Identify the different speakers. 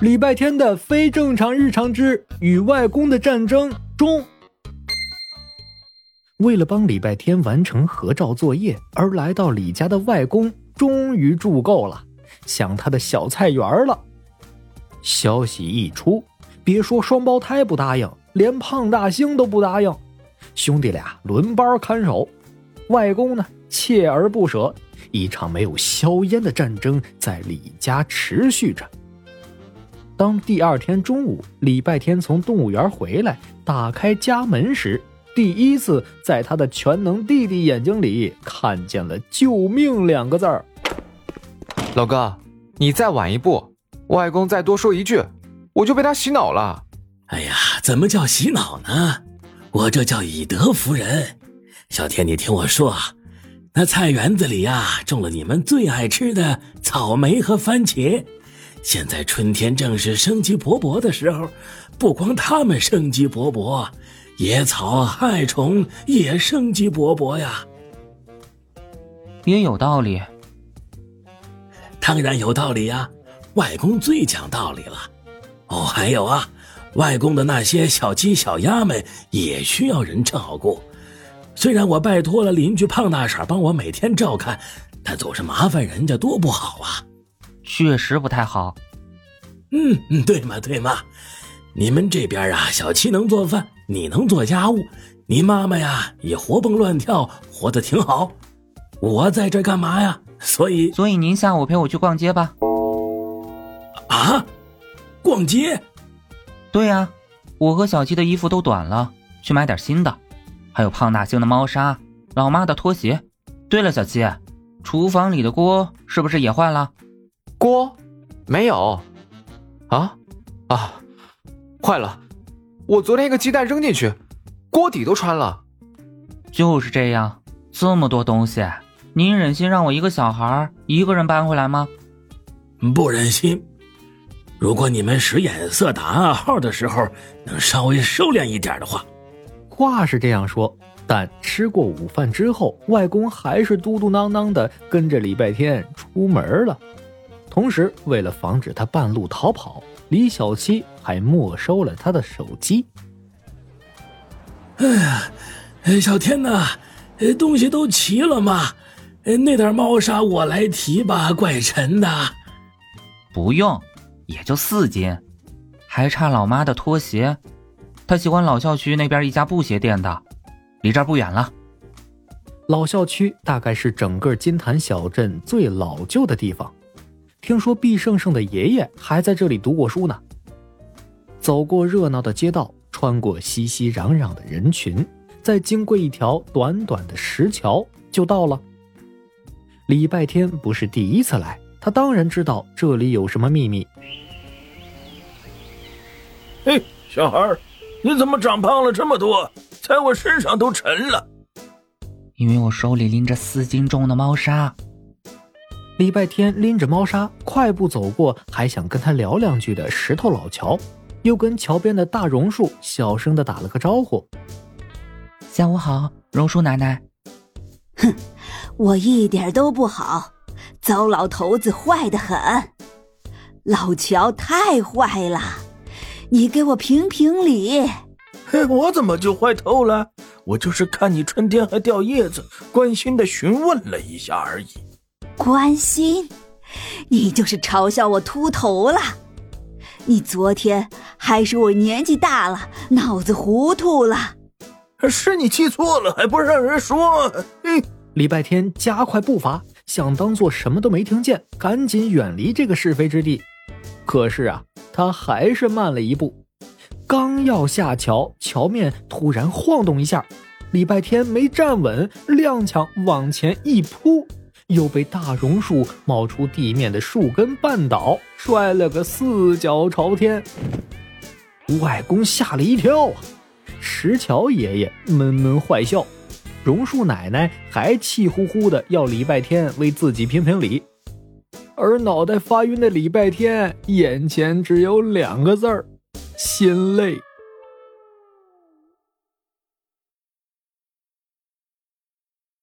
Speaker 1: 礼拜天的非正常日常之与外公的战争中，为了帮礼拜天完成合照作业而来到李家的外公终于住够了，想他的小菜园了。消息一出，别说双胞胎不答应，连胖大星都不答应。兄弟俩轮班看守，外公呢锲而不舍。一场没有硝烟的战争在李家持续着。当第二天中午，礼拜天从动物园回来，打开家门时，第一次在他的全能弟弟眼睛里看见了“救命”两个字儿。
Speaker 2: 老哥，你再晚一步，外公再多说一句，我就被他洗脑了。
Speaker 3: 哎呀，怎么叫洗脑呢？我这叫以德服人。小天，你听我说啊，那菜园子里呀，种了你们最爱吃的草莓和番茄。现在春天正是生机勃勃的时候，不光它们生机勃勃，野草害虫也生机勃勃呀。
Speaker 4: 也有道理，
Speaker 3: 当然有道理呀。外公最讲道理了。哦，还有啊，外公的那些小鸡、小鸭们也需要人照顾。虽然我拜托了邻居胖大婶帮我每天照看，但总是麻烦人家，多不好啊。
Speaker 4: 确实不太好。
Speaker 3: 嗯嗯，对嘛对嘛，你们这边啊，小七能做饭，你能做家务，你妈妈呀也活蹦乱跳，活得挺好。我在这干嘛呀？所以
Speaker 4: 所以您下午陪我去逛街吧。
Speaker 3: 啊，逛街？
Speaker 4: 对呀，我和小七的衣服都短了，去买点新的，还有胖大星的猫砂，老妈的拖鞋。对了，小七，厨房里的锅是不是也坏了？
Speaker 2: 锅没有，啊啊，坏了！我昨天一个鸡蛋扔进去，锅底都穿了。
Speaker 4: 就是这样，这么多东西，您忍心让我一个小孩一个人搬回来吗？
Speaker 3: 不忍心。如果你们使眼色打暗号的时候能稍微收敛一点的话，
Speaker 1: 话是这样说，但吃过午饭之后，外公还是嘟嘟囔囔的跟着礼拜天出门了。同时，为了防止他半路逃跑，李小七还没收了他的手机。
Speaker 3: 哎呀，小天呐，东西都齐了吗？那点猫砂我来提吧，怪沉的。
Speaker 4: 不用，也就四斤，还差老妈的拖鞋。她喜欢老校区那边一家布鞋店的，离这儿不远了。
Speaker 1: 老校区大概是整个金坛小镇最老旧的地方。听说毕胜胜的爷爷还在这里读过书呢。走过热闹的街道，穿过熙熙攘攘的人群，再经过一条短短的石桥，就到了。礼拜天不是第一次来，他当然知道这里有什么秘密。
Speaker 5: 嘿，小孩，你怎么长胖了这么多？在我身上都沉了。
Speaker 4: 因为我手里拎着四斤重的猫砂。
Speaker 1: 礼拜天拎着猫砂，快步走过还想跟他聊两句的石头老乔，又跟桥边的大榕树小声的打了个招呼：“
Speaker 4: 下午好，榕树奶奶。”“
Speaker 6: 哼，我一点都不好，糟老头子坏的很，老乔太坏了，你给我评评理。”“
Speaker 5: 嘿，我怎么就坏透了？我就是看你春天还掉叶子，关心的询问了一下而已。”
Speaker 6: 关心，你就是嘲笑我秃头了。你昨天还说我年纪大了，脑子糊涂了。
Speaker 5: 是你记错了，还不让人说。嗯，
Speaker 1: 礼拜天加快步伐，想当做什么都没听见，赶紧远离这个是非之地。可是啊，他还是慢了一步。刚要下桥，桥面突然晃动一下，礼拜天没站稳，踉跄往前一扑。又被大榕树冒出地面的树根绊倒，摔了个四脚朝天。外公吓了一跳啊！石桥爷爷闷闷坏笑，榕树奶奶还气呼呼的要礼拜天为自己评评理，而脑袋发晕的礼拜天眼前只有两个字儿：心累。